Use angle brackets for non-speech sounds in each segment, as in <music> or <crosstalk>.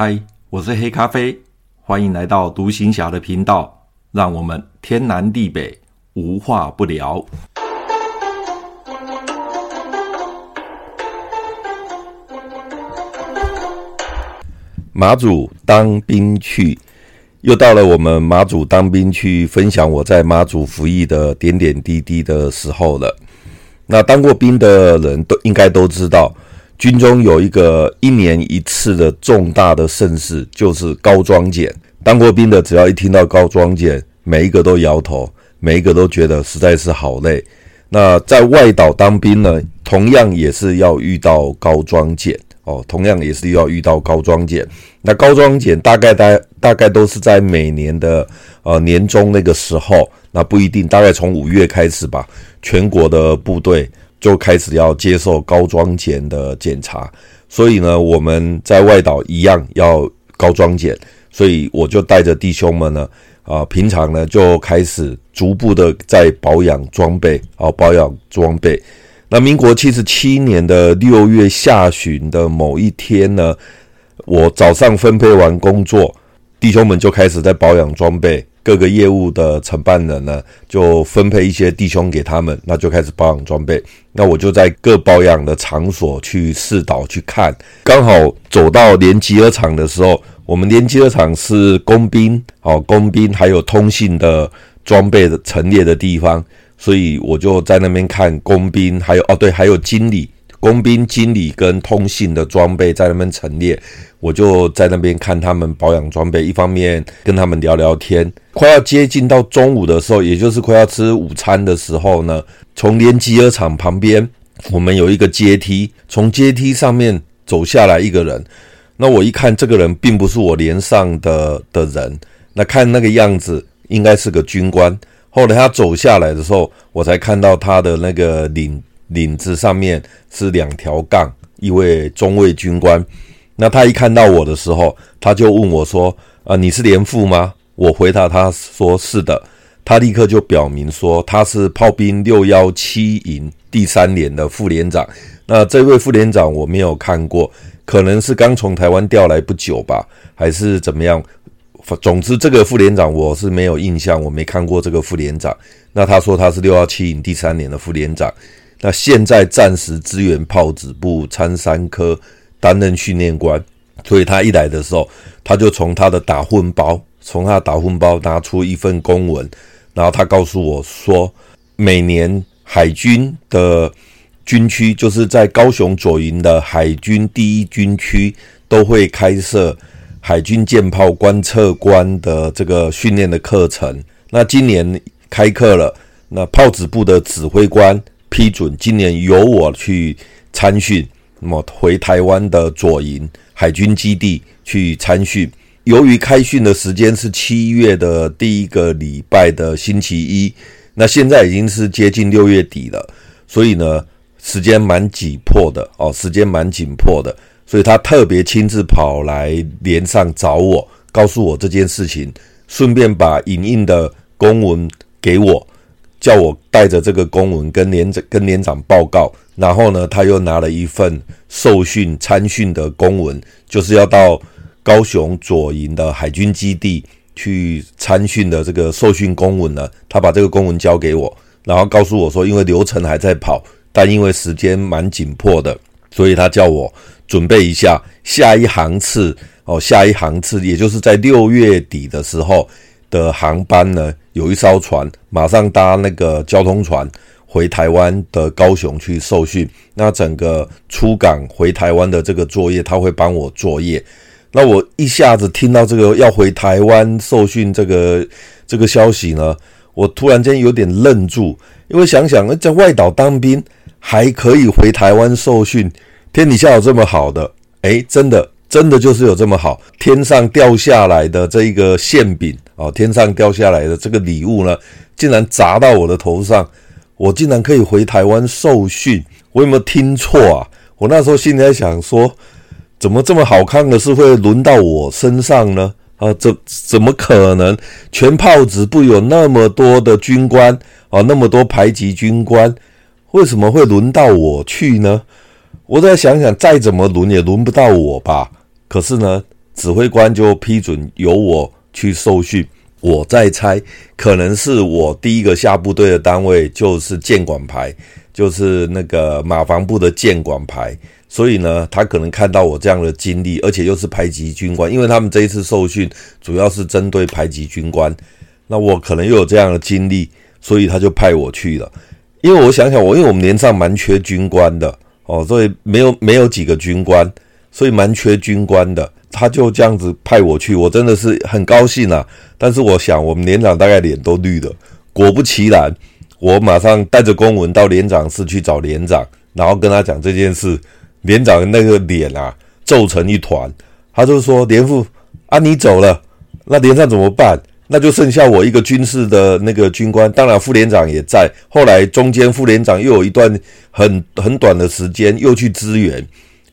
嗨，我是黑咖啡，欢迎来到独行侠的频道，让我们天南地北无话不聊。马祖当兵去，又到了我们马祖当兵去分享我在马祖服役的点点滴滴的时候了。那当过兵的人都应该都知道。军中有一个一年一次的重大的盛事，就是高装检。当过兵的，只要一听到高装检，每一个都摇头，每一个都觉得实在是好累。那在外岛当兵呢，同样也是要遇到高装检哦，同样也是要遇到高装检。那高装检大概大大概都是在每年的呃年中那个时候，那不一定，大概从五月开始吧，全国的部队。就开始要接受高装检的检查，所以呢，我们在外岛一样要高装检，所以我就带着弟兄们呢，啊，平常呢就开始逐步的在保养装备，啊，保养装备。那民国七十七年的六月下旬的某一天呢，我早上分配完工作，弟兄们就开始在保养装备。各个业务的承办人呢，就分配一些弟兄给他们，那就开始保养装备。那我就在各保养的场所去试导去看。刚好走到连集合场的时候，我们连集合场是工兵，哦工兵还有通信的装备的陈列的地方，所以我就在那边看工兵，还有哦对，还有经理。工兵、经理跟通信的装备在那边陈列，我就在那边看他们保养装备，一方面跟他们聊聊天。快要接近到中午的时候，也就是快要吃午餐的时候呢，从连集合厂旁边，我们有一个阶梯，从阶梯上面走下来一个人。那我一看，这个人并不是我连上的的人，那看那个样子，应该是个军官。后来他走下来的时候，我才看到他的那个领。领子上面是两条杠，一位中尉军官。那他一看到我的时候，他就问我说：“啊，你是连副吗？”我回答他说：“是的。”他立刻就表明说他是炮兵六幺七营第三连的副连长。那这位副连长我没有看过，可能是刚从台湾调来不久吧，还是怎么样？总之，这个副连长我是没有印象，我没看过这个副连长。那他说他是六幺七营第三连的副连长。那现在暂时支援炮子部参三科担任训练官，所以他一来的时候，他就从他的打混包，从他的打混包拿出一份公文，然后他告诉我说，每年海军的军区，就是在高雄左营的海军第一军区，都会开设海军舰炮观测官的这个训练的课程。那今年开课了，那炮子部的指挥官。批准今年由我去参训，那么回台湾的左营海军基地去参训。由于开训的时间是七月的第一个礼拜的星期一，那现在已经是接近六月底了，所以呢，时间蛮紧迫的哦，时间蛮紧迫的，所以他特别亲自跑来连上找我，告诉我这件事情，顺便把影印的公文给我。叫我带着这个公文跟连长跟连长报告，然后呢，他又拿了一份受训参训的公文，就是要到高雄左营的海军基地去参训的这个受训公文呢。他把这个公文交给我，然后告诉我说，因为流程还在跑，但因为时间蛮紧迫的，所以他叫我准备一下下一航次哦，下一航次也就是在六月底的时候的航班呢。有一艘船，马上搭那个交通船回台湾的高雄去受训。那整个出港回台湾的这个作业，他会帮我作业。那我一下子听到这个要回台湾受训这个这个消息呢，我突然间有点愣住，因为想想在外岛当兵还可以回台湾受训，天底下有这么好的？诶，真的。真的就是有这么好，天上掉下来的这一个馅饼哦，天上掉下来的这个礼物呢，竟然砸到我的头上，我竟然可以回台湾受训，我有没有听错啊？我那时候心里在想说，怎么这么好看的事会轮到我身上呢？啊，怎怎么可能？全炮子部有那么多的军官啊，那么多排级军官，为什么会轮到我去呢？我再想想，再怎么轮也轮不到我吧。可是呢，指挥官就批准由我去受训。我在猜，可能是我第一个下部队的单位就是建管排，就是那个马房部的建管排。所以呢，他可能看到我这样的经历，而且又是排级军官，因为他们这一次受训主要是针对排级军官。那我可能又有这样的经历，所以他就派我去了。因为我想想，我因为我们连上蛮缺军官的哦，所以没有没有几个军官，所以蛮缺军官的。他就这样子派我去，我真的是很高兴啊！但是我想，我们连长大概脸都绿了。果不其然，我马上带着公文到连长室去找连长，然后跟他讲这件事。连长那个脸啊，皱成一团。他就说：“连副啊，你走了，那连上怎么办？那就剩下我一个军事的那个军官。当然，副连长也在。后来中间副连长又有一段很很短的时间又去支援，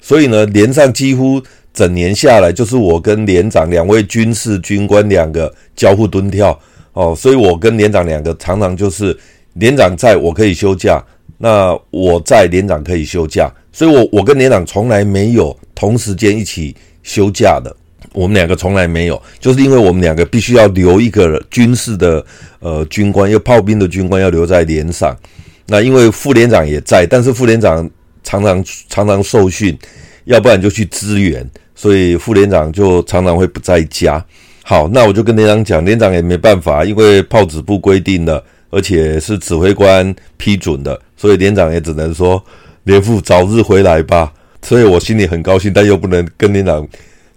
所以呢，连上几乎。”整年下来，就是我跟连长两位军事军官两个交互蹲跳哦，所以我跟连长两个常常就是连长在我可以休假，那我在连长可以休假，所以我我跟连长从来没有同时间一起休假的，我们两个从来没有，就是因为我们两个必须要留一个军事的呃军官，又炮兵的军官要留在连上，那因为副连长也在，但是副连长常常常常受训，要不然就去支援。所以副连长就常常会不在家。好，那我就跟连长讲，连长也没办法，因为炮指部规定的，而且是指挥官批准的，所以连长也只能说连副早日回来吧。所以我心里很高兴，但又不能跟连长，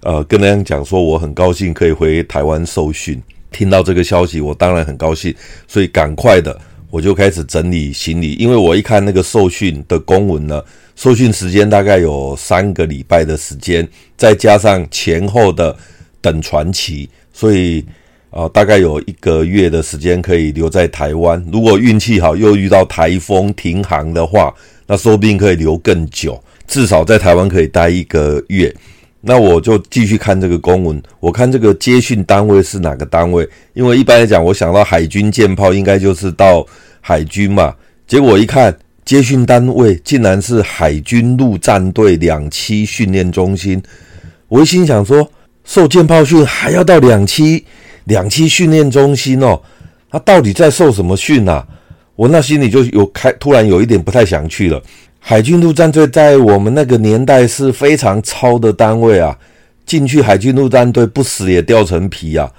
呃，跟连长讲说我很高兴可以回台湾受训。听到这个消息，我当然很高兴，所以赶快的我就开始整理行李，因为我一看那个受训的公文呢。受训时间大概有三个礼拜的时间，再加上前后的等传奇，所以啊、大概有一个月的时间可以留在台湾。如果运气好，又遇到台风停航的话，那说不定可以留更久，至少在台湾可以待一个月。那我就继续看这个公文，我看这个接训单位是哪个单位？因为一般来讲，我想到海军舰炮应该就是到海军嘛，结果一看。接训单位竟然是海军陆战队两栖训练中心，我一心想说，受舰炮训还要到两栖两栖训练中心哦，他到底在受什么训啊？我那心里就有开，突然有一点不太想去了。海军陆战队在我们那个年代是非常超的单位啊，进去海军陆战队不死也掉层皮啊。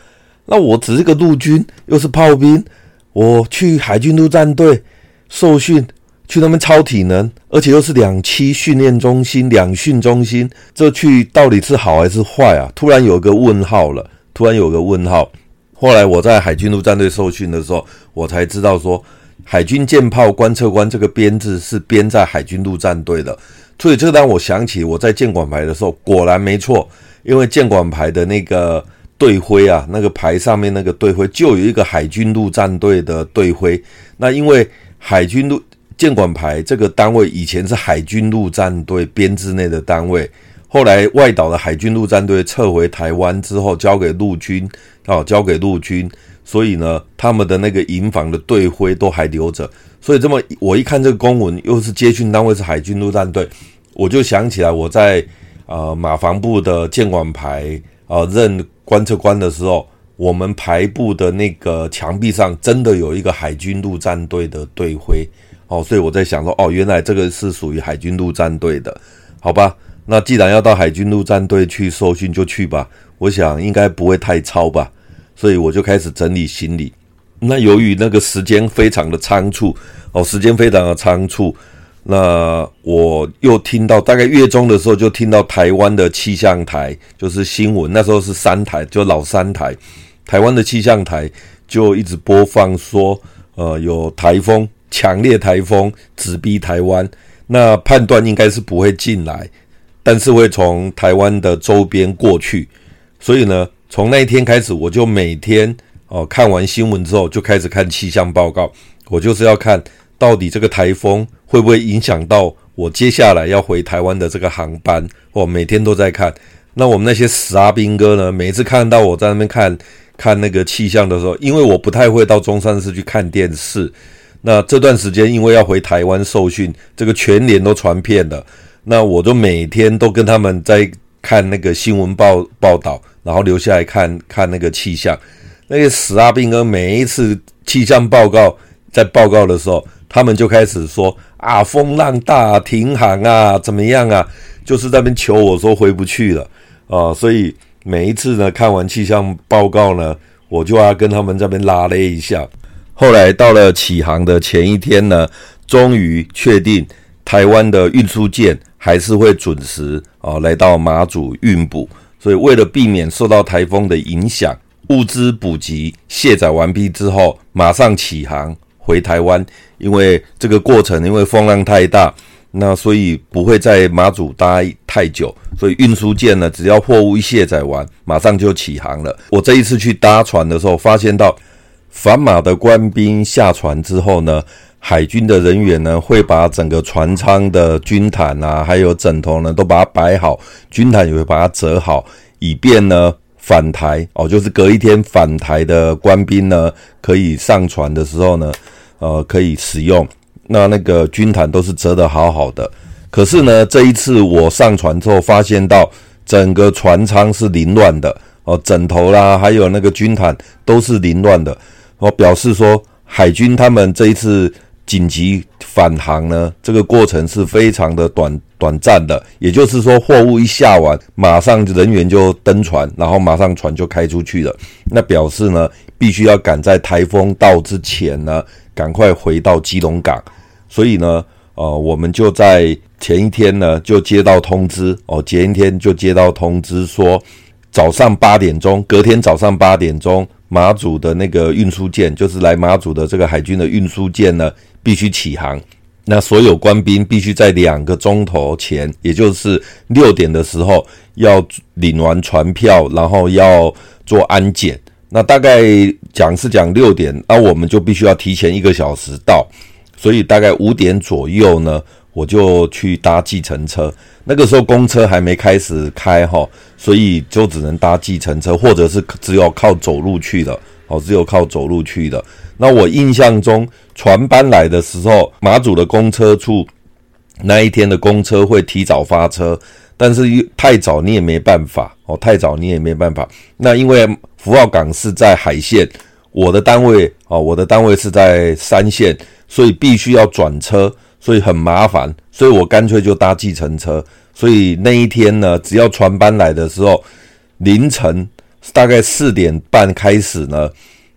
那我只是个陆军，又是炮兵，我去海军陆战队受训。去那边超体能，而且又是两栖训练中心、两训中心，这去到底是好还是坏啊？突然有个问号了，突然有个问号。后来我在海军陆战队受训的时候，我才知道说，海军舰炮观测官这个编制是编在海军陆战队的。所以这让我想起我在建管排的时候，果然没错，因为建管排的那个队徽啊，那个牌上面那个队徽就有一个海军陆战队的队徽。那因为海军陆建管排这个单位以前是海军陆战队编制内的单位，后来外岛的海军陆战队撤回台湾之后，交给陆军，哦，交给陆军，所以呢，他们的那个营房的队徽都还留着。所以这么我一看这个公文，又是接训单位是海军陆战队，我就想起来我在呃马防部的建管排啊、呃、任观测官的时候，我们排部的那个墙壁上真的有一个海军陆战队的队徽。哦，所以我在想说，哦，原来这个是属于海军陆战队的，好吧？那既然要到海军陆战队去受训，就去吧。我想应该不会太超吧，所以我就开始整理行李。那由于那个时间非常的仓促，哦，时间非常的仓促，那我又听到大概月中的时候，就听到台湾的气象台就是新闻，那时候是三台，就老三台，台湾的气象台就一直播放说，呃，有台风。强烈台风直逼台湾，那判断应该是不会进来，但是会从台湾的周边过去。所以呢，从那一天开始，我就每天哦看完新闻之后，就开始看气象报告。我就是要看到底这个台风会不会影响到我接下来要回台湾的这个航班。我每天都在看。那我们那些死阿兵哥呢，每次看到我在那边看看那个气象的时候，因为我不太会到中山市去看电视。那这段时间，因为要回台湾受训，这个全连都传片的，那我就每天都跟他们在看那个新闻报报道，然后留下来看看那个气象。那个死阿兵哥每一次气象报告在报告的时候，他们就开始说啊，风浪大，停航啊，怎么样啊？就是在那边求我说回不去了啊。所以每一次呢，看完气象报告呢，我就要跟他们这边拉勒一下。后来到了起航的前一天呢，终于确定台湾的运输舰还是会准时啊来到马祖运补。所以为了避免受到台风的影响。物资补给卸载完毕之后，马上起航回台湾。因为这个过程，因为风浪太大，那所以不会在马祖待太久。所以运输舰呢，只要货物一卸载完，马上就起航了。我这一次去搭船的时候，发现到反马的官兵下船之后呢，海军的人员呢会把整个船舱的军毯啊，还有枕头呢，都把它摆好，军毯也会把它折好，以便呢。返台哦，就是隔一天返台的官兵呢，可以上船的时候呢，呃，可以使用。那那个军毯都是折得好好的。可是呢，这一次我上船之后，发现到整个船舱是凌乱的哦，枕头啦，还有那个军毯都是凌乱的。我表示说，海军他们这一次。紧急返航呢，这个过程是非常的短短暂的，也就是说，货物一下完，马上人员就登船，然后马上船就开出去了。那表示呢，必须要赶在台风到之前呢，赶快回到基隆港。所以呢，呃，我们就在前一天呢，就接到通知哦，前一天就接到通知说，早上八点钟，隔天早上八点钟，马祖的那个运输舰，就是来马祖的这个海军的运输舰呢。必须起航，那所有官兵必须在两个钟头前，也就是六点的时候，要领完船票，然后要做安检。那大概讲是讲六点，那我们就必须要提前一个小时到，所以大概五点左右呢，我就去搭计程车。那个时候公车还没开始开哈，所以就只能搭计程车，或者是只有靠走路去的哦，只有靠走路去的。那我印象中，船班来的时候，马祖的公车处那一天的公车会提早发车，但是太早你也没办法哦，太早你也没办法。那因为福澳港是在海线，我的单位哦，我的单位是在三线，所以必须要转车，所以很麻烦，所以我干脆就搭计程车。所以那一天呢，只要船班来的时候，凌晨大概四点半开始呢。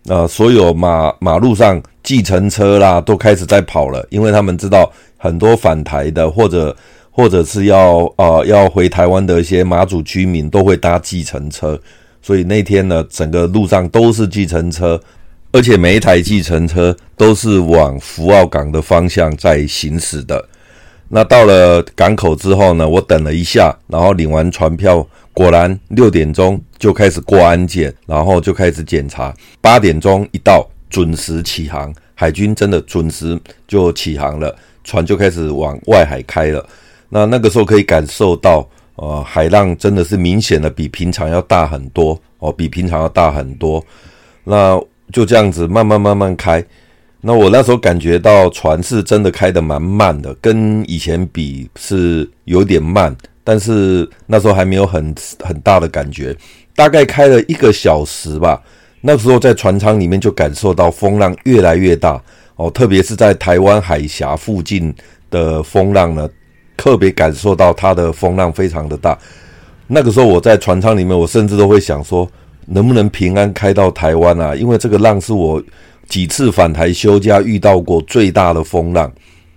呃，所有马马路上计程车啦都开始在跑了，因为他们知道很多返台的或者或者是要呃要回台湾的一些马祖居民都会搭计程车，所以那天呢，整个路上都是计程车，而且每一台计程车都是往福澳港的方向在行驶的。那到了港口之后呢，我等了一下，然后领完船票。果然六点钟就开始过安检，然后就开始检查。八点钟一到，准时起航。海军真的准时就起航了，船就开始往外海开了。那那个时候可以感受到，呃，海浪真的是明显的比平常要大很多哦，比平常要大很多。那就这样子慢慢慢慢开。那我那时候感觉到船是真的开得蛮慢的，跟以前比是有点慢。但是那时候还没有很很大的感觉，大概开了一个小时吧。那时候在船舱里面就感受到风浪越来越大哦，特别是在台湾海峡附近的风浪呢，特别感受到它的风浪非常的大。那个时候我在船舱里面，我甚至都会想说，能不能平安开到台湾啊？因为这个浪是我几次返台休假遇到过最大的风浪。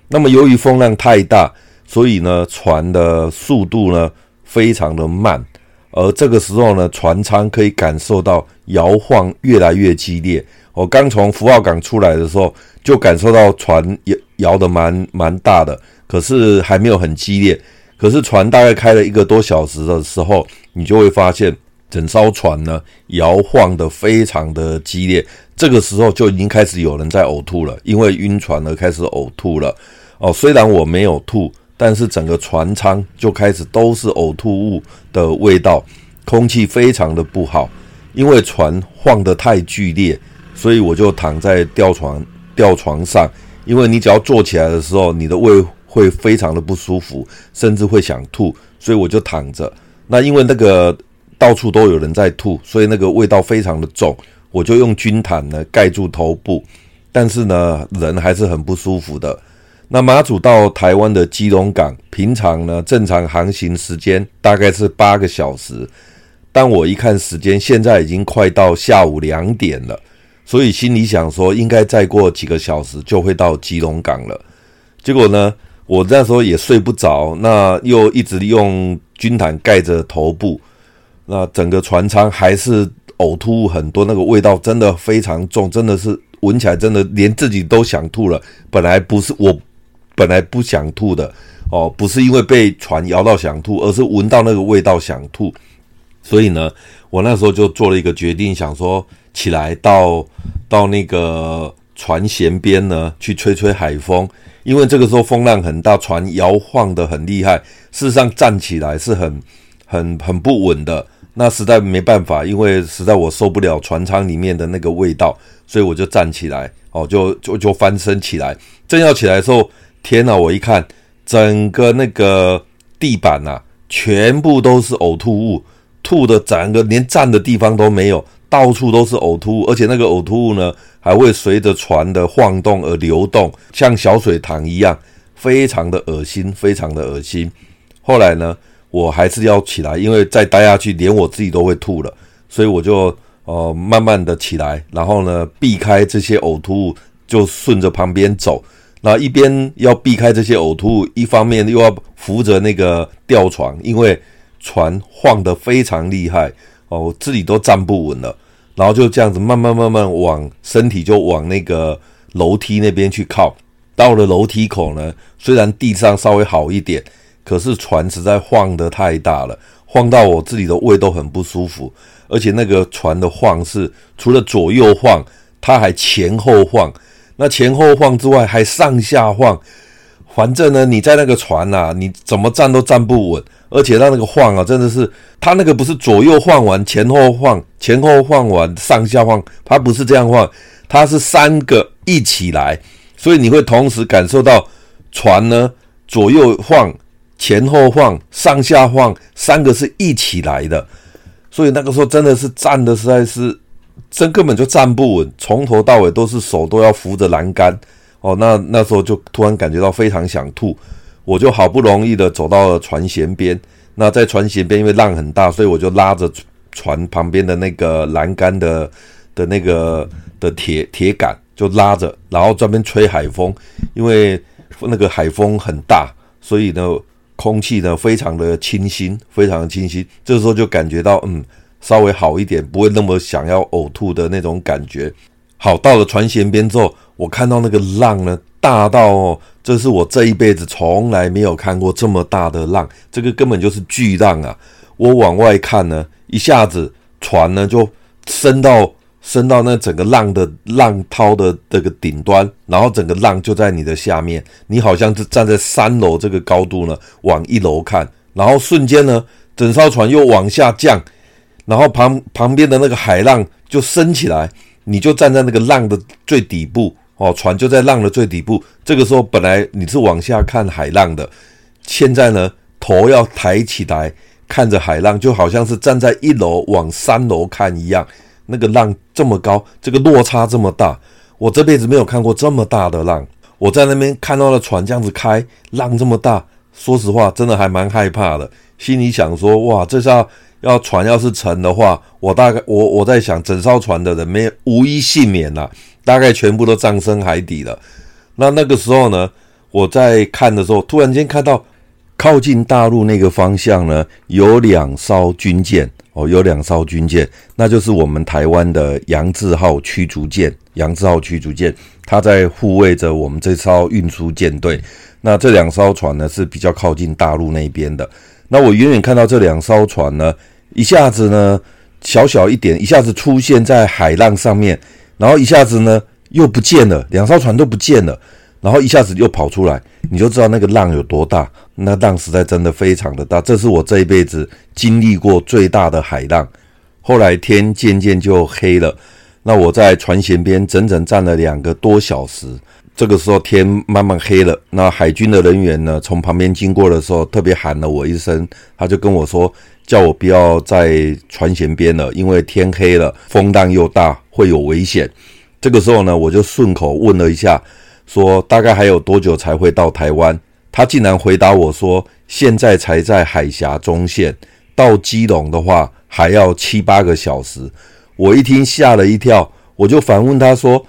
那么由于风浪太大。所以呢，船的速度呢非常的慢，而这个时候呢，船舱可以感受到摇晃越来越激烈。我刚从福澳港出来的时候，就感受到船摇摇得蛮蛮大的，可是还没有很激烈。可是船大概开了一个多小时的时候，你就会发现整艘船呢摇晃得非常的激烈。这个时候就已经开始有人在呕吐了，因为晕船而开始呕吐了。哦，虽然我没有吐。但是整个船舱就开始都是呕吐物的味道，空气非常的不好。因为船晃得太剧烈，所以我就躺在吊床吊床上。因为你只要坐起来的时候，你的胃会非常的不舒服，甚至会想吐，所以我就躺着。那因为那个到处都有人在吐，所以那个味道非常的重。我就用军毯呢盖住头部，但是呢人还是很不舒服的。那马祖到台湾的基隆港，平常呢正常航行时间大概是八个小时，但我一看时间，现在已经快到下午两点了，所以心里想说应该再过几个小时就会到基隆港了。结果呢，我那时候也睡不着，那又一直用军毯盖着头部，那整个船舱还是呕吐物很多，那个味道真的非常重，真的是闻起来真的连自己都想吐了。本来不是我。本来不想吐的哦，不是因为被船摇到想吐，而是闻到那个味道想吐。所以呢，我那时候就做了一个决定，想说起来到到那个船舷边呢去吹吹海风，因为这个时候风浪很大，船摇晃的很厉害。事实上站起来是很很很不稳的，那实在没办法，因为实在我受不了船舱里面的那个味道，所以我就站起来哦，就就就翻身起来，正要起来的时候。天呐！我一看，整个那个地板呐、全部都是呕吐物，吐的整个连站的地方都没有，到处都是呕吐物，而且那个呕吐物呢，还会随着船的晃动而流动，像小水塘一样，非常的恶心，非常的恶心。后来呢，我还是要起来，因为再待下去，连我自己都会吐了，所以我就呃慢慢的起来，然后呢，避开这些呕吐物，就顺着旁边走。那一边要避开这些呕吐物，一方面又要扶着那个吊床，因为船晃得非常厉害哦，我自己都站不稳了。然后就这样子慢慢慢慢往身体就往那个楼梯那边去靠。到了楼梯口呢，虽然地上稍微好一点，可是船实在晃得太大了，晃到我自己的胃都很不舒服。而且那个船的晃是除了左右晃，它还前后晃。那前后晃之外，还上下晃，反正呢，你在那个船、啊，你怎么站都站不稳，而且它那个晃啊，真的是，它那个不是左右晃完，前后晃，前后晃完，上下晃，它不是这样晃，它是三个一起来，所以你会同时感受到船呢左右晃，前后晃，上下晃，三个是一起来的，所以那个时候真的是站的实在是。真根本就站不稳，从头到尾都是手都要扶着栏杆哦。那那时候就突然感觉到非常想吐，我就好不容易的走到了船舷边。那在船舷边，因为浪很大，所以我就拉着船旁边的那个栏杆的的那个的铁铁杆就拉着，然后专门吹海风，因为那个海风很大，所以呢空气呢非常的清新，非常的清新。这时候就感觉到嗯。稍微好一点，不会那么想要呕吐的那种感觉。好，到了船舷边之后，我看到那个浪呢，大到哦，这是我这一辈子从来没有看过这么大的浪，这个根本就是巨浪啊！我往外看呢，一下子船呢就升到升到那整个浪的浪涛的这个顶端，然后整个浪就在你的下面，你好像是站在三楼这个高度呢，往一楼看，然后瞬间呢，整艘船又往下降。然后旁旁边的那个海浪就升起来，你就站在那个浪的最底部哦，船就在浪的最底部。这个时候本来你是往下看海浪的，现在呢头要抬起来看着海浪，就好像是站在一楼往三楼看一样。那个浪这么高，这个落差这么大，我这辈子没有看过这么大的浪。我在那边看到了船这样子开，浪这么大，说实话真的还蛮害怕的，心里想说哇，这下。要船要是沉的话，我大概我我在想，整艘船的人没无一幸免呐，大概全部都葬身海底了。那那个时候呢，我在看的时候，突然间看到靠近大陆那个方向呢，有两艘军舰哦，有两艘军舰，那就是我们台湾的杨志浩驱逐舰，杨志浩驱逐舰，它在护卫着我们这艘运输舰队。那这两艘船呢，是比较靠近大陆那边的。那我远远看到这两艘船呢。一下子呢，小小一点，一下子出现在海浪上面，然后一下子呢又不见了，两艘船都不见了，然后一下子又跑出来，你就知道那个浪有多大。那浪实在真的非常的大，这是我这一辈子经历过最大的海浪。后来天渐渐就黑了，那我在船舷边整整站了两个多小时。这个时候天慢慢黑了，那海军的人员呢从旁边经过的时候，特别喊了我一声，他就跟我说。叫我不要在船舷边了，因为天黑了，风浪又大，会有危险。这个时候呢，我就顺口问了一下，说大概还有多久才会到台湾？他竟然回答我说，现在才在海峡中线，到基隆的话还要七八个小时。我一听吓了一跳，我就反问他说，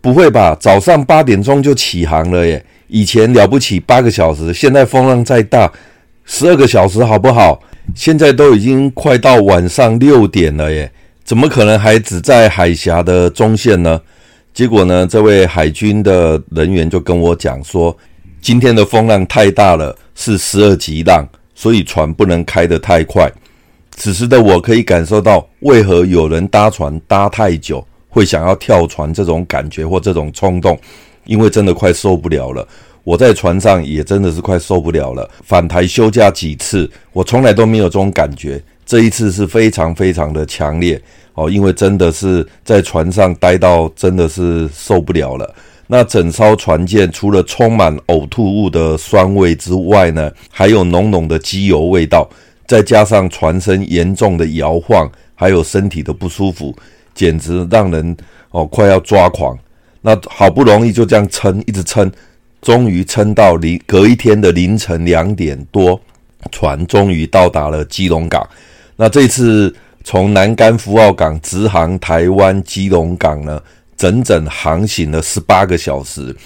不会吧？早上八点钟就起航了耶，以前了不起八个小时，现在风浪再大，十二个小时好不好？现在都已经快到晚上六点了耶，怎么可能还只在海峡的中线呢？结果呢，这位海军的人员就跟我讲说，今天的风浪太大了，是十二级浪，所以船不能开得太快。此时的我可以感受到，为何有人搭船搭太久会想要跳船这种感觉或这种冲动，因为真的快受不了了。我在船上也真的是快受不了了，返台休假几次，我从来都没有这种感觉，这一次是非常非常的强烈哦，因为真的是在船上待到真的是受不了了。那整艘船舰除了充满呕吐物的酸味之外呢，还有浓浓的机油味道，再加上船身严重的摇晃，还有身体的不舒服，简直让人哦快要抓狂。那好不容易就这样撑，一直撑，终于撑到凌隔一天的凌晨两点多，船终于到达了基隆港。那这次从南竿福澳港直航台湾基隆港呢，整整航行了十八个小时，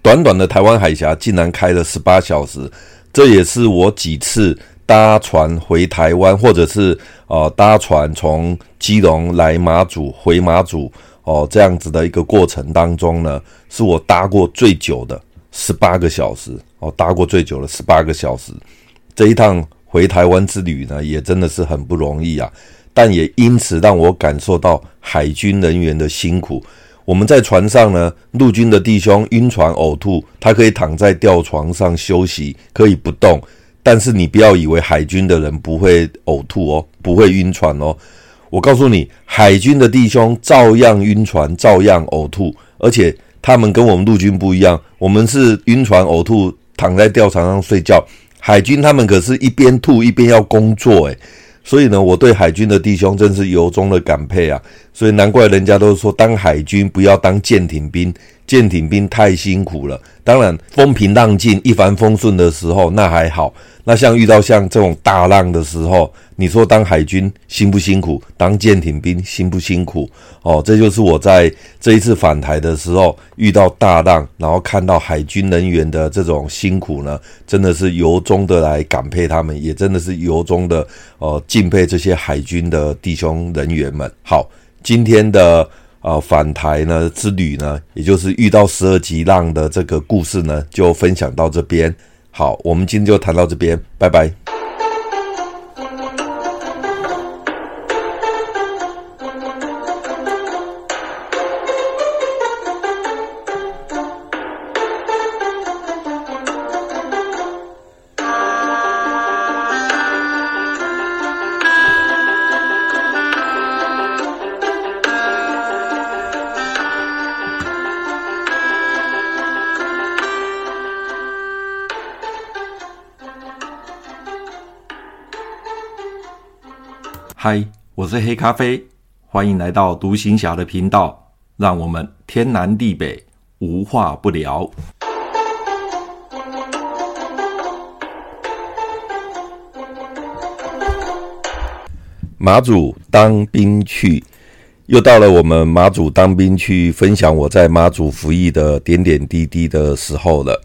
短短的台湾海峡竟然开了十八小时，这也是我几次搭船回台湾，或者是呃搭船从基隆来马祖回马祖哦、这样子的一个过程当中呢，是我搭过最久的十八个小时哦、搭过最久的十八个小时。这一趟回台湾之旅呢，也真的是很不容易啊，但也因此让我感受到海军人员的辛苦。我们在船上呢，陆军的弟兄晕船呕吐，他可以躺在吊床上休息，可以不动。但是你不要以为海军的人不会呕吐哦，不会晕船哦。我告诉你，海军的弟兄照样晕船，照样呕吐，而且他们跟我们陆军不一样，我们是晕船呕吐，躺在吊床上睡觉。海军他们可是一边吐一边要工作，诶。所以呢，我对海军的弟兄真是由衷的感佩啊！所以难怪人家都说，当海军不要当舰艇兵，舰艇兵太辛苦了。当然，风平浪静、一帆风顺的时候，那还好。那像遇到像这种大浪的时候，你说当海军辛不辛苦？当舰艇兵辛不辛苦？哦，这就是我在这一次返台的时候遇到大浪，然后看到海军人员的这种辛苦呢，真的是由衷的来感佩他们，也真的是由衷的呃敬佩这些海军的弟兄人员们。好，今天的呃返台呢之旅呢，也就是遇到十二级浪的这个故事呢，就分享到这边。好，我们今天就谈到这边，拜拜。嗨，我是黑咖啡，欢迎来到独行侠的频道，让我们天南地北无话不聊。马祖当兵去，又到了我们马祖当兵去分享我在马祖服役的点点滴滴的时候了。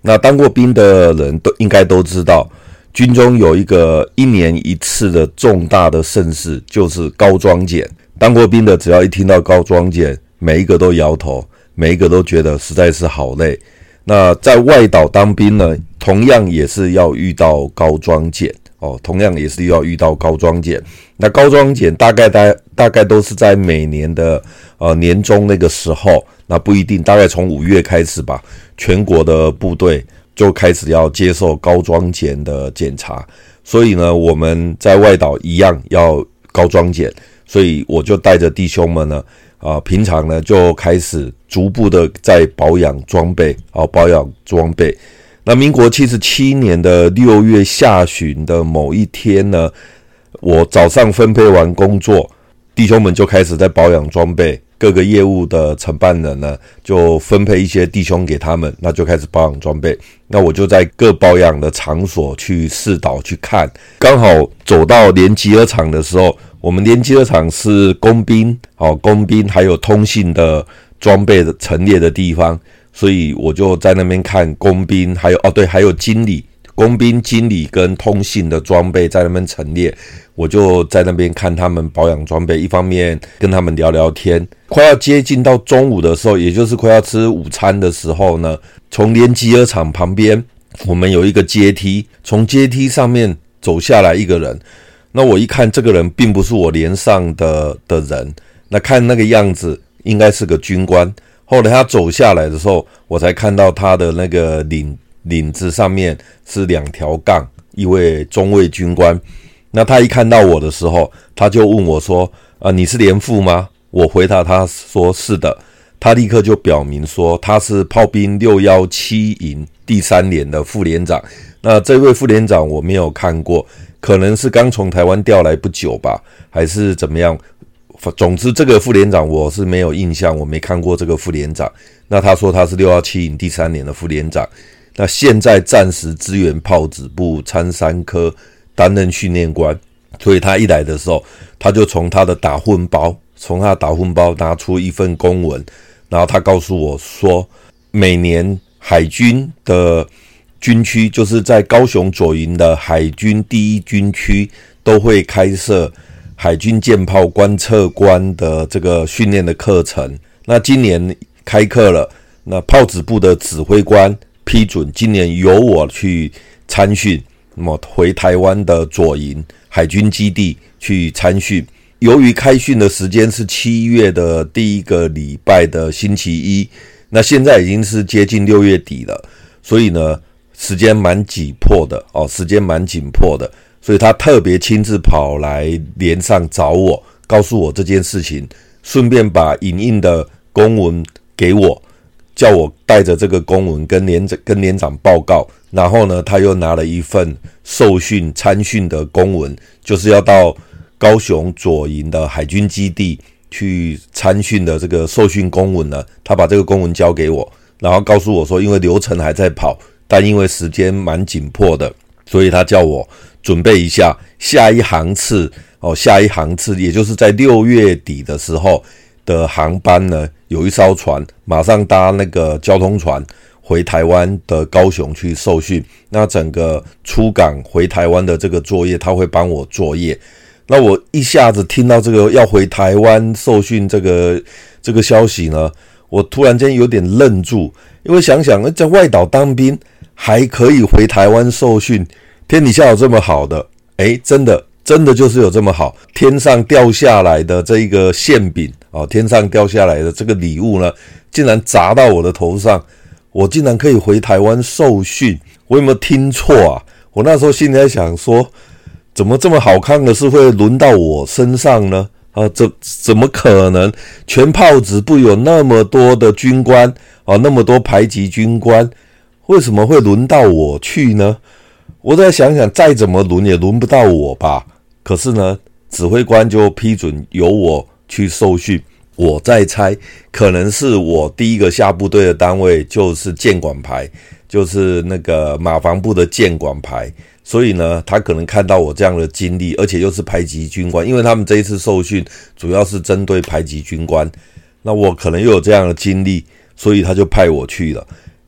那当过兵的人都应该都知道。军中有一个一年一次的重大的盛事，就是高装检。当过兵的，只要一听到高装检，每一个都摇头，每一个都觉得实在是好累。那在外岛当兵呢，同样也是要遇到高装检哦，同样也是要遇到高装检。那高装检大概大大概都是在每年的呃年终那个时候，那不一定，大概从五月开始吧，全国的部队。就开始要接受高装检的检查，所以呢，我们在外岛一样要高装检，所以我就带着弟兄们呢，啊，平常呢就开始逐步的在保养装备，啊，保养装备。那民国七十七年的六月下旬的某一天呢，我早上分配完工作，弟兄们就开始在保养装备。各个业务的承办人呢，就分配一些弟兄给他们，那就开始保养装备。那我就在各保养的场所去试导去看。刚好走到连集合厂的时候，我们连集合厂是工兵，好工兵还有通信的装备的陈列的地方，所以我就在那边看工兵，还有哦对，还有经理。工兵经理跟通信的装备在那边陈列，我就在那边看他们保养装备，一方面跟他们聊聊天。快要接近到中午的时候，也就是快要吃午餐的时候呢，从连集合场旁边，我们有一个阶梯，从阶梯上面走下来一个人。那我一看，这个人并不是我连上的的人，那看那个样子，应该是个军官。后来他走下来的时候，我才看到他的那个领。领子上面是两条杠，一位中尉军官。那他一看到我的时候，他就问我说：“啊，你是连副吗？”我回答他说：“是的。”他立刻就表明说他是炮兵六幺七营第三连的副连长。那这位副连长我没有看过，可能是刚从台湾调来不久吧，还是怎么样？总之，这个副连长我是没有印象，我没看过这个副连长。那他说他是六幺七营第三连的副连长。那现在暂时支援炮子部参三科担任训练官，所以他一来的时候，他就从他的打混包，从他的打混包拿出一份公文，然后他告诉我说，每年海军的军区，就是在高雄左营的海军第一军区，都会开设海军舰炮观测官的这个训练的课程。那今年开课了，那炮子部的指挥官。批准今年由我去参训，那么回台湾的左营海军基地去参训。由于开训的时间是七月的第一个礼拜的星期一，那现在已经是接近六月底了，所以呢，时间蛮紧迫的哦，时间蛮紧迫的，所以他特别亲自跑来连上找我，告诉我这件事情，顺便把影印的公文给我。叫我带着这个公文跟连长跟连长报告，然后呢，他又拿了一份受训参训的公文，就是要到高雄左营的海军基地去参训的这个受训公文呢。他把这个公文交给我，然后告诉我说，因为流程还在跑，但因为时间蛮紧迫的，所以他叫我准备一下下一航次哦，下一航次也就是在六月底的时候的航班呢。有一艘船，马上搭那个交通船回台湾的高雄去受训。那整个出港回台湾的这个作业，他会帮我作业。那我一下子听到这个要回台湾受训这个这个消息呢，我突然间有点愣住，因为想想在外岛当兵还可以回台湾受训，天底下有这么好的？诶，真的。真的就是有这么好，天上掉下来的这一个馅饼哦，天上掉下来的这个礼物呢，竟然砸到我的头上，我竟然可以回台湾受训，我有没有听错啊？我那时候心里在想说，怎么这么好看的事会轮到我身上呢？啊，怎怎么可能？全炮子部有那么多的军官啊，那么多排级军官，为什么会轮到我去呢？我再想想，再怎么轮也轮不到我吧。可是呢，指挥官就批准由我去受训。我在猜，可能是我第一个下部队的单位就是建管排，就是那个马房部的建管排。所以呢，他可能看到我这样的经历，而且又是排级军官，因为他们这一次受训主要是针对排级军官。那我可能又有这样的经历，所以他就派我去了。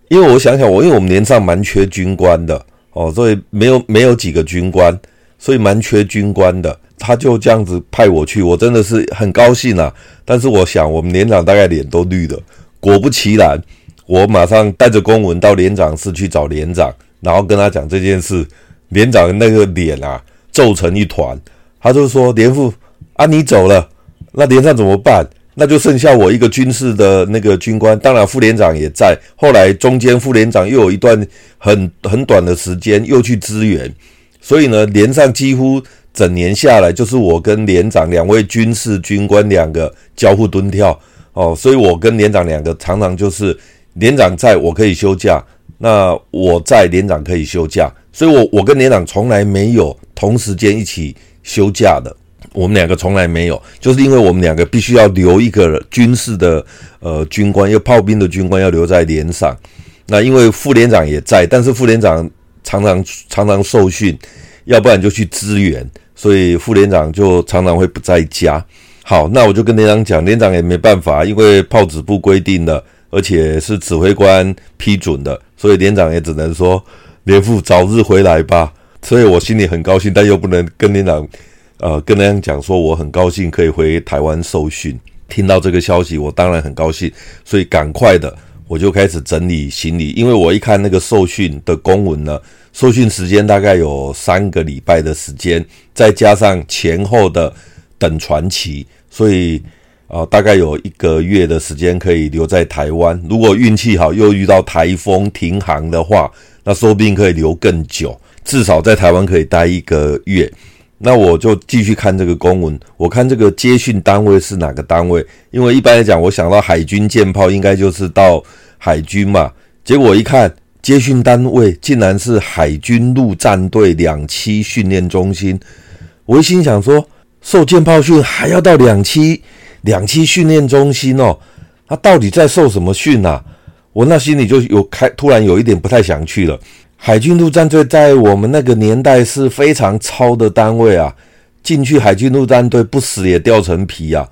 因为我想想，我因为我们连上蛮缺军官的哦，所以没有没有几个军官。所以蛮缺军官的，他就这样子派我去，我真的是很高兴啊。但是我想，我们连长大概脸都绿了。果不其然，我马上带着公文到连长室去找连长，然后跟他讲这件事。连长那个脸啊，皱成一团。他就说：“连副啊，你走了，那连上怎么办？那就剩下我一个军事的那个军官。当然副连长也在。后来中间副连长又有一段很很短的时间又去支援。”所以呢，连上几乎整年下来，就是我跟连长两位军事军官两个交互蹲跳哦。所以我跟连长两个常常就是连长在我可以休假，那我在连长可以休假。所以我我跟连长从来没有同时间一起休假的。我们两个从来没有，就是因为我们两个必须要留一个军事的呃军官，又炮兵的军官要留在连上。那因为副连长也在，但是副连长常常常常受训，要不然就去支援，所以副连长就常常会不在家。好，那我就跟连长讲，连长也没办法，因为炮指部规定的，而且是指挥官批准的，所以连长也只能说连副早日回来吧。所以我心里很高兴，但又不能跟连长。呃，跟连长讲说我很高兴可以回台湾受训，听到这个消息，我当然很高兴，所以赶快的我就开始整理行李，因为我一看那个受训的公文呢，受训时间大概有三个礼拜的时间，再加上前后的等传奇，所以啊、大概有一个月的时间可以留在台湾。如果运气好又遇到台风停航的话，那说不定可以留更久，至少在台湾可以待一个月。那我就继续看这个公文，我看这个接训单位是哪个单位？因为一般来讲，我想到海军舰炮应该就是到海军嘛。结果一看接训单位竟然是海军陆战队两栖训练中心，我一心想说，受舰炮训还要到两栖两栖训练中心哦？他到底在受什么训啊？我那心里就有开，突然有一点不太想去了。海军陆战队在我们那个年代是非常超的单位啊，进去海军陆战队不死也掉层皮啊。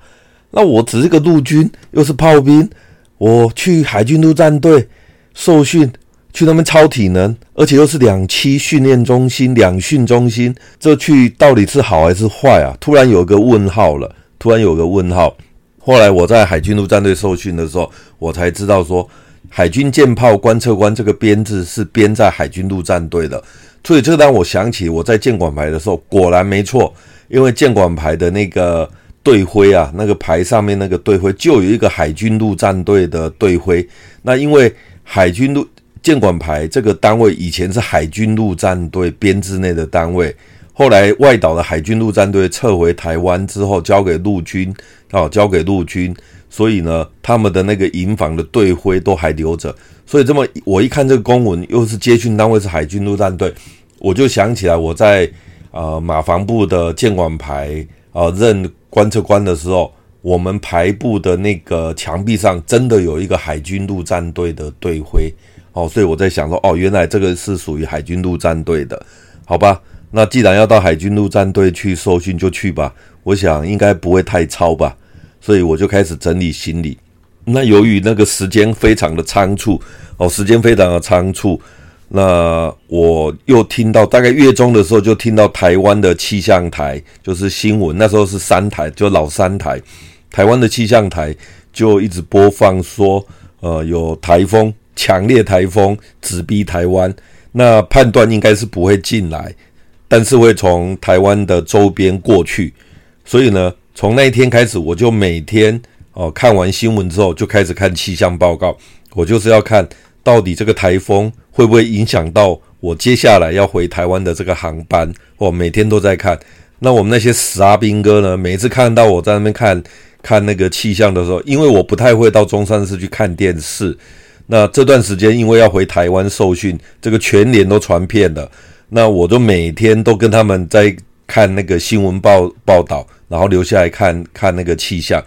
那我只是个陆军，又是炮兵，我去海军陆战队受训，去那边超体能，而且又是两栖训练中心、两训中心，这去到底是好还是坏啊？突然有个问号了，突然有个问号。后来我在海军陆战队受训的时候，我才知道说。海军舰炮观测官这个编制是编在海军陆战队的，所以这让我想起我在舰管排的时候，果然没错，因为舰管排的那个队徽啊，那个牌上面那个队徽就有一个海军陆战队的队徽。那因为海军陆舰管排这个单位以前是海军陆战队编制内的单位，后来外岛的海军陆战队撤回台湾之后，交给陆军，哦，交给陆军。所以呢，他们的那个营房的队徽都还留着。所以这么我一看这个公文，又是接训单位是海军陆战队，我就想起来我在呃马防部的舰管排、呃、任观测官的时候，我们排部的那个墙壁上真的有一个海军陆战队的队徽。哦，所以我在想说，哦，原来这个是属于海军陆战队的，好吧？那既然要到海军陆战队去受训，就去吧。我想应该不会太超吧。所以我就开始整理行李。那由于那个时间非常的仓促哦，时间非常的仓促。那我又听到大概月中的时候，就听到台湾的气象台就是新闻，那时候是三台，就老三台。台湾的气象台就一直播放说，呃，有台风，强烈台风直逼台湾。那判断应该是不会进来，但是会从台湾的周边过去。所以呢。从那一天开始，我就每天哦看完新闻之后，就开始看气象报告。我就是要看到底这个台风会不会影响到我接下来要回台湾的这个航班。我每天都在看。那我们那些死阿兵哥呢，每一次看到我在那边看 <laughs> 看那个气象的时候，因为我不太会到中山市去看电视。那这段时间因为要回台湾受训，这个全连都传遍了。那我就每天都跟他们在看那个新闻报报道。然后留下来看看那个气象，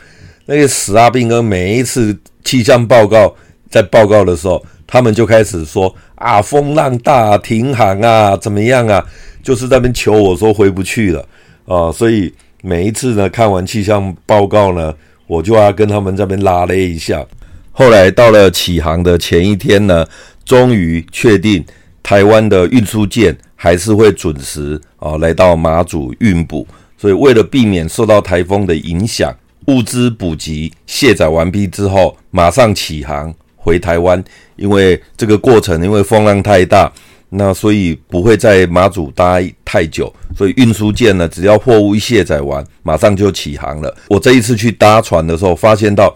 那个死阿兵哥每一次气象报告在报告的时候，他们就开始说啊，风浪大，停航啊，怎么样啊？就是在那边求我说回不去了啊。所以每一次呢，看完气象报告呢，我就要跟他们这边拉了一下。后来到了起航的前一天呢，终于确定台湾的运输舰还是会准时啊来到马祖运补。所以，为了避免受到台风的影响，物资补给卸载完毕之后，马上起航回台湾。因为这个过程，因为风浪太大，那所以不会在马祖待太久。所以运输舰呢，只要货物一卸载完，马上就起航了。我这一次去搭船的时候，发现到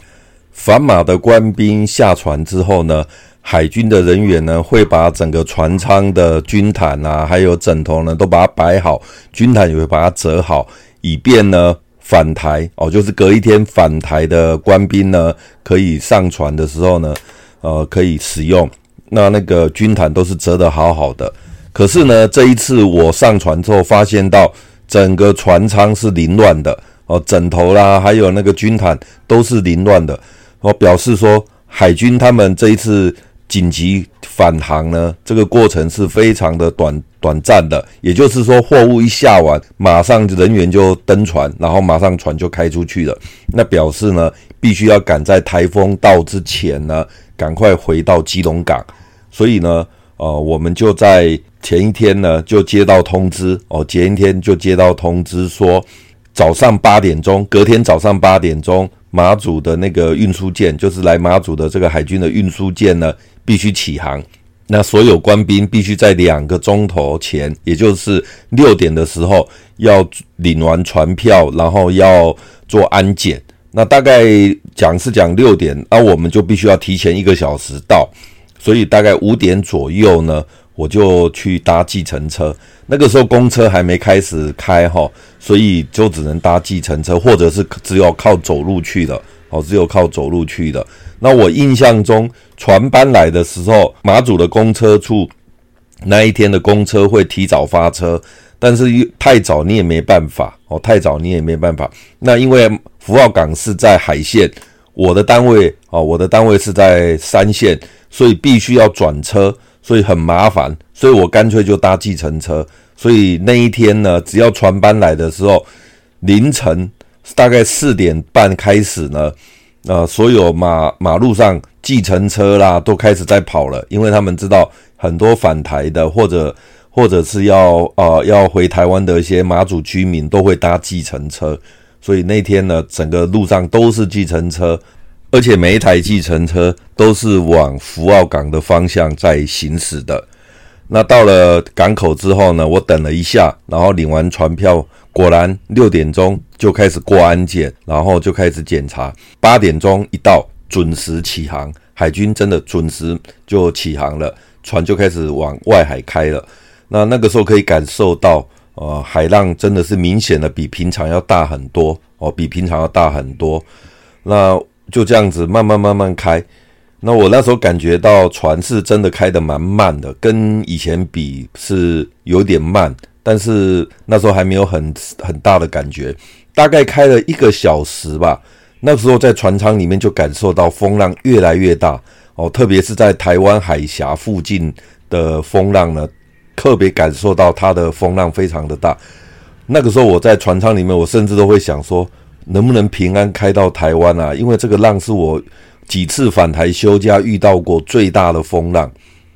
反马的官兵下船之后呢，海军的人员呢，会把整个船舱的军毯啊，还有枕头呢，都把它摆好，军毯也会把它折好，以便呢返台哦，就是隔一天返台的官兵呢，可以上船的时候呢，呃，可以使用。那那个军毯都是折得好好的。可是呢，这一次我上船之后发现到，整个船舱是凌乱的哦，枕头啦，还有那个军毯都是凌乱的哦，表示说海军他们这一次紧急返航呢，这个过程是非常的短短暂的，也就是说货物一下完，马上人员就登船，然后马上船就开出去了，那表示呢，必须要赶在台风到之前呢，赶快回到基隆港，所以呢。呃，我们就在前一天呢，就接到通知哦，前一天就接到通知说，早上八点钟，隔天早上八点钟，马祖的那个运输舰，就是来马祖的这个海军的运输舰呢，必须起航。那所有官兵必须在两个钟头前，也就是六点的时候，要领完船票，然后要做安检。那大概讲是讲六点，那我们就必须要提前一个小时到。所以大概五点左右呢，我就去搭计程车。那个时候公车还没开始开哈，所以就只能搭计程车，或者是只有靠走路去的哦，只有靠走路去的。那我印象中，船班来的时候，马祖的公车处那一天的公车会提早发车，但是太早你也没办法哦，太早你也没办法。那因为福澳港是在海线，我的单位哦，我的单位是在山线。所以必须要转车，所以很麻烦，所以我干脆就搭计程车。所以那一天呢，只要船班来的时候，凌晨大概四点半开始呢，呃，所有马马路上计程车啦都开始在跑了，因为他们知道很多返台的或者或者是要呃要回台湾的一些马祖居民都会搭计程车，所以那天呢，整个路上都是计程车。而且每一台计程车都是往福澳港的方向在行驶的。那到了港口之后呢，我等了一下，然后领完船票，果然六点钟就开始过安检，然后就开始检查。八点钟一到，准时起航，海军真的准时就起航了，船就开始往外海开了。那那个时候可以感受到，呃，海浪真的是明显的比平常要大很多哦，比平常要大很多。那就这样子慢慢慢慢开，那我那时候感觉到船是真的开得蛮慢的，跟以前比是有点慢，但是那时候还没有很很大的感觉。大概开了一个小时吧，那时候在船舱里面就感受到风浪越来越大哦，特别是在台湾海峡附近的风浪呢，特别感受到它的风浪非常的大。那个时候我在船舱里面，我甚至都会想说。能不能平安开到台湾啊？因为这个浪是我几次返台休假遇到过最大的风浪。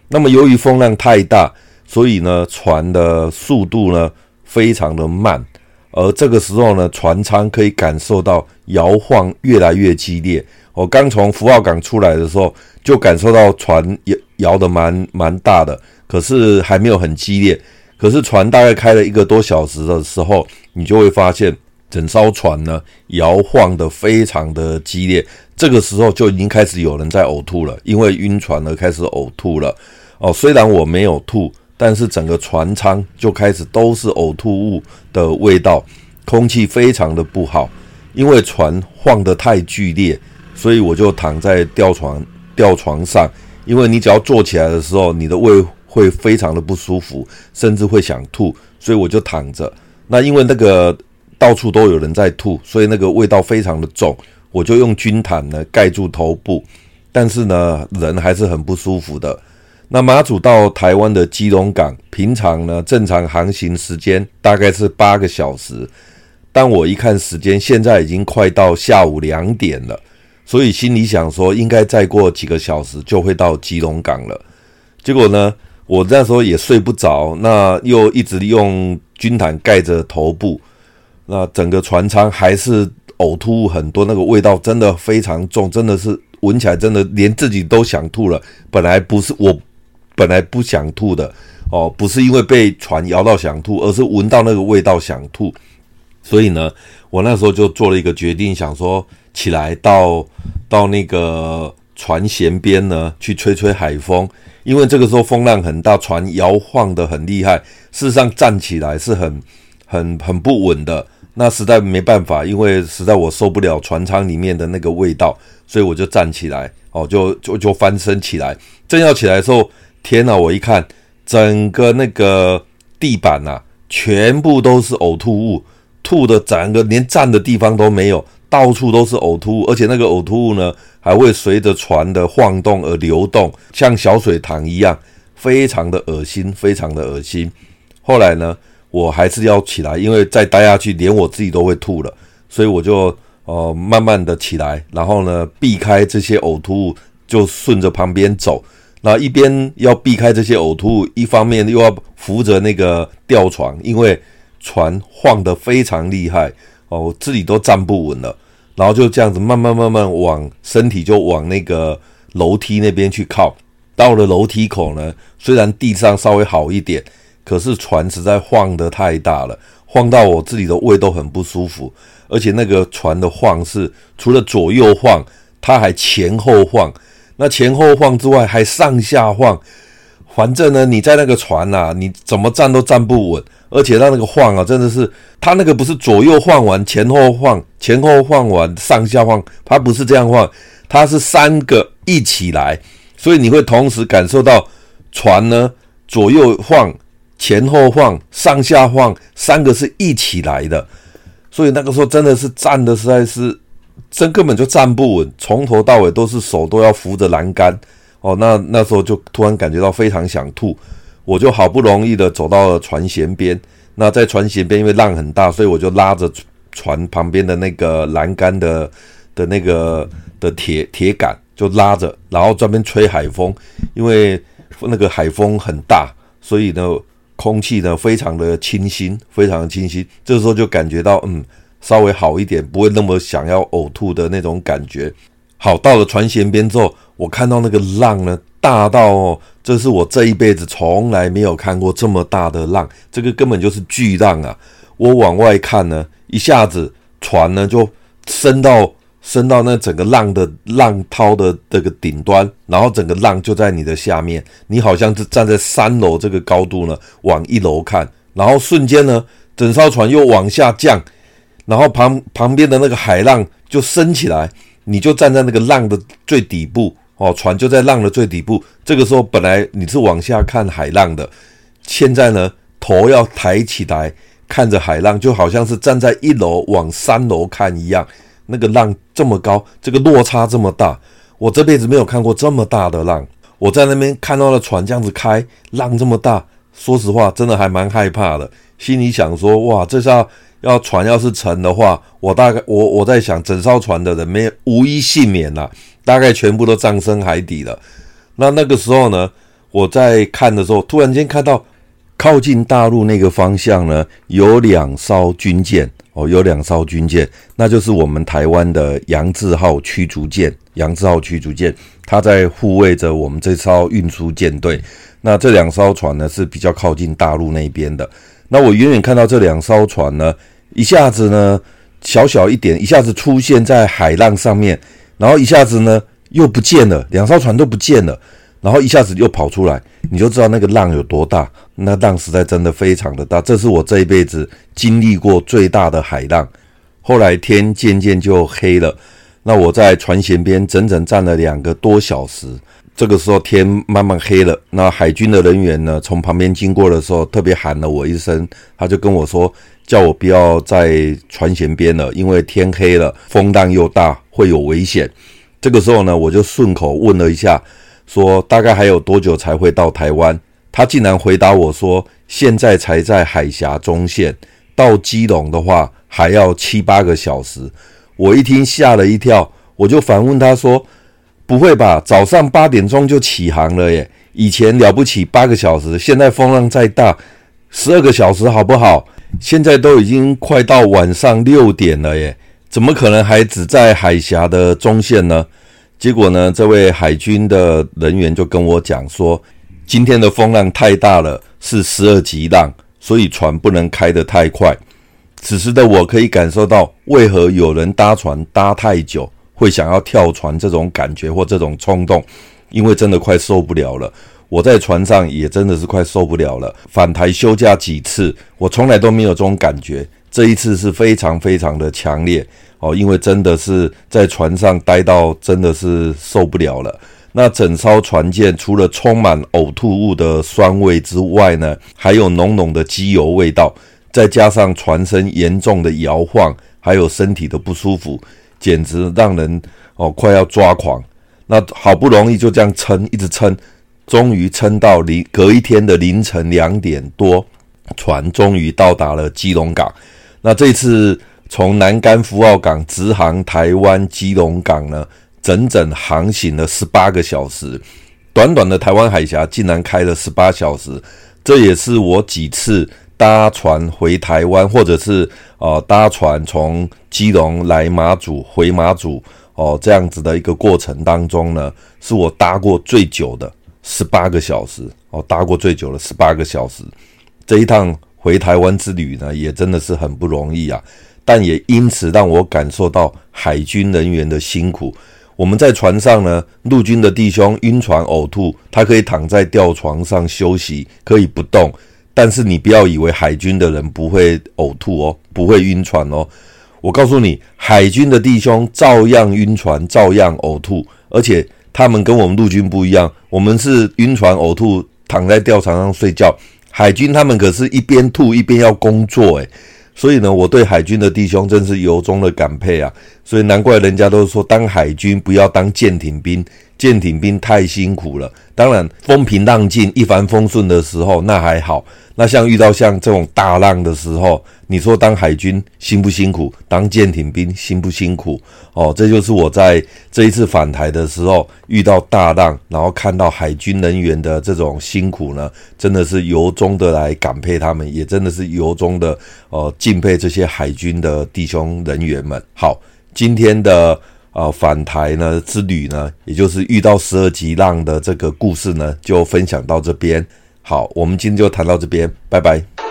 那么由于风浪太大，所以呢，船的速度呢非常的慢。而这个时候呢，船舱可以感受到摇晃越来越激烈。我刚从福澳港出来的时候，就感受到船摇摇得蛮蛮大的，可是还没有很激烈。可是船大概开了一个多小时的时候，你就会发现。整艘船呢，摇晃得非常的激烈，这个时候就已经开始有人在呕吐了，因为晕船而开始呕吐了。哦，虽然我没有吐，但是整个船舱就开始都是呕吐物的味道，空气非常的不好。因为船晃得太剧烈，所以我就躺在吊床吊床上，因为你只要坐起来的时候，你的胃会非常的不舒服，甚至会想吐，所以我就躺着。那因为那个。到处都有人在吐，所以那个味道非常的重。我就用军毯呢盖住头部，但是呢人还是很不舒服的。那马祖到台湾的基隆港，平常呢正常航行时间大概是八个小时，但我一看时间，现在已经快到下午两点了，所以心里想说应该再过几个小时就会到基隆港了。结果呢，我那时候也睡不着，那又一直用军毯盖着头部。那整个船舱还是呕吐物很多，那个味道真的非常重，真的是闻起来真的连自己都想吐了。本来不是我本来不想吐的哦，不是因为被船摇到想吐，而是闻到那个味道想吐。所以呢，我那时候就做了一个决定，想说起来到到那个船舷边呢去吹吹海风，因为这个时候风浪很大，船摇晃的很厉害。事实上站起来是很很很不稳的。那实在没办法，因为实在我受不了船舱里面的那个味道，所以我就站起来，哦，就就就翻身起来。正要起来的时候，天哪！我一看，整个那个地板呐、全部都是呕吐物，吐的整个连站的地方都没有，到处都是呕吐物，而且那个呕吐物呢，还会随着船的晃动而流动，像小水塘一样，非常的恶心，非常的恶心。后来呢，我还是要起来，因为再待下去，连我自己都会吐了，所以我就呃慢慢的起来，然后呢，避开这些呕吐物，就顺着旁边走。那一边要避开这些呕吐物，一方面又要扶着那个吊床，因为船晃得非常厉害哦，我自己都站不稳了。然后就这样子慢慢慢慢往身体就往那个楼梯那边去靠。到了楼梯口呢，虽然地上稍微好一点，可是船实在晃得太大了，晃到我自己的胃都很不舒服。而且那个船的晃是除了左右晃，它还前后晃。那前后晃之外，还上下晃，反正呢，你在那个船、啊，你怎么站都站不稳，而且它那个晃啊，真的是，它那个不是左右晃完，前后晃，前后晃完，上下晃，它不是这样晃，它是三个一起来，所以你会同时感受到船呢左右晃，前后晃，上下晃，三个是一起来的，所以那个时候真的是站的实在是。真根本就站不稳，从头到尾都是手都要扶着栏杆哦。那那时候就突然感觉到非常想吐，我就好不容易的走到了船舷边。那在船舷边，因为浪很大，所以我就拉着船旁边的那个栏杆的的那个的铁铁杆就拉着，然后专门吹海风，因为那个海风很大，所以呢空气呢非常的清新，非常的清新。这时候就感觉到嗯。稍微好一点，不会那么想要呕吐的那种感觉。好，到了船舷边之后，我看到那个浪呢，大到哦，这是我这一辈子从来没有看过这么大的浪，这个根本就是巨浪啊！我往外看呢，一下子船呢就升到升到那整个浪的浪涛的这个顶端，然后整个浪就在你的下面，你好像是站在三楼这个高度呢，往一楼看，然后瞬间呢，整艘船又往下降。然后旁旁边的那个海浪就升起来，你就站在那个浪的最底部哦，船就在浪的最底部。这个时候本来你是往下看海浪的，现在呢头要抬起来看着海浪，就好像是站在一楼往三楼看一样。那个浪这么高，这个落差这么大，我这辈子没有看过这么大的浪。我在那边看到了船这样子开，浪这么大，说实话真的还蛮害怕的，心里想说哇，这下。要船要是沉的话，我大概我我在想，整艘船的人没无一幸免呐，大概全部都葬身海底了。那那个时候呢，我在看的时候，突然间看到靠近大陆那个方向呢，有两艘军舰哦，有两艘军舰，那就是我们台湾的杨志浩驱逐舰，杨志浩驱逐舰，它在护卫着我们这艘运输舰队。那这两艘船呢，是比较靠近大陆那边的。那我远远看到这两艘船呢。一下子呢，小小一点，一下子出现在海浪上面，然后一下子呢又不见了，两艘船都不见了，然后一下子又跑出来，你就知道那个浪有多大，那浪实在真的非常的大，这是我这一辈子经历过最大的海浪。后来天渐渐就黑了，那我在船舷边整整站了两个多小时。这个时候天慢慢黑了，那海军的人员呢从旁边经过的时候，特别喊了我一声，他就跟我说。叫我不要在船舷边了，因为天黑了，风浪又大，会有危险。这个时候呢，我就顺口问了一下，说大概还有多久才会到台湾？他竟然回答我说，现在才在海峡中线，到基隆的话还要七八个小时。我一听吓了一跳，我就反问他说，不会吧？早上八点钟就起航了耶，以前了不起八个小时，现在风浪再大，十二个小时好不好？现在都已经快到晚上六点了耶，怎么可能还只在海峡的中线呢？结果呢，这位海军的人员就跟我讲说，今天的风浪太大了，是十二级浪，所以船不能开得太快。此时的我可以感受到，为何有人搭船搭太久会想要跳船这种感觉或这种冲动，因为真的快受不了了。我在船上也真的是快受不了了，返台休假几次，我从来都没有这种感觉，这一次是非常非常的强烈哦，因为真的是在船上待到真的是受不了了。那整艘船舰除了充满呕吐物的酸味之外呢，还有浓浓的机油味道，再加上船身严重的摇晃，还有身体的不舒服，简直让人哦快要抓狂。那好不容易就这样撑，一直撑，终于撑到凌隔一天的凌晨两点多，船终于到达了基隆港。那这次从南竿福澳港直航台湾基隆港呢，整整航行了十八个小时，短短的台湾海峡竟然开了十八小时，这也是我几次搭船回台湾，或者是呃搭船从基隆来马祖回马祖哦这样子的一个过程当中呢，是我搭过最久的十八个小时。哦，搭过最久的十八个小时，这一趟回台湾之旅呢，也真的是很不容易啊，但也因此让我感受到海军人员的辛苦。我们在船上呢，陆军的弟兄晕船呕吐，他可以躺在吊床上休息，可以不动。但是你不要以为海军的人不会呕吐哦，不会晕船哦。我告诉你，海军的弟兄照样晕船，照样呕吐，而且他们跟我们陆军不一样，我们是晕船呕吐，躺在吊床上睡觉。海军他们可是一边吐一边要工作，诶。所以呢，我对海军的弟兄真是由衷的感佩啊！所以难怪人家都说，当海军不要当舰艇兵，舰艇兵太辛苦了。当然，风平浪静、一帆风顺的时候，那还好。那像遇到像这种大浪的时候，你说当海军辛不辛苦？当舰艇兵辛不辛苦？哦，这就是我在这一次返台的时候遇到大浪，然后看到海军人员的这种辛苦呢，真的是由衷的来感佩他们，也真的是由衷的呃敬佩这些海军的弟兄人员们。好，今天的呃返台呢之旅呢，也就是遇到十二级浪的这个故事呢，就分享到这边。好，我们今天就谈到这边，拜拜。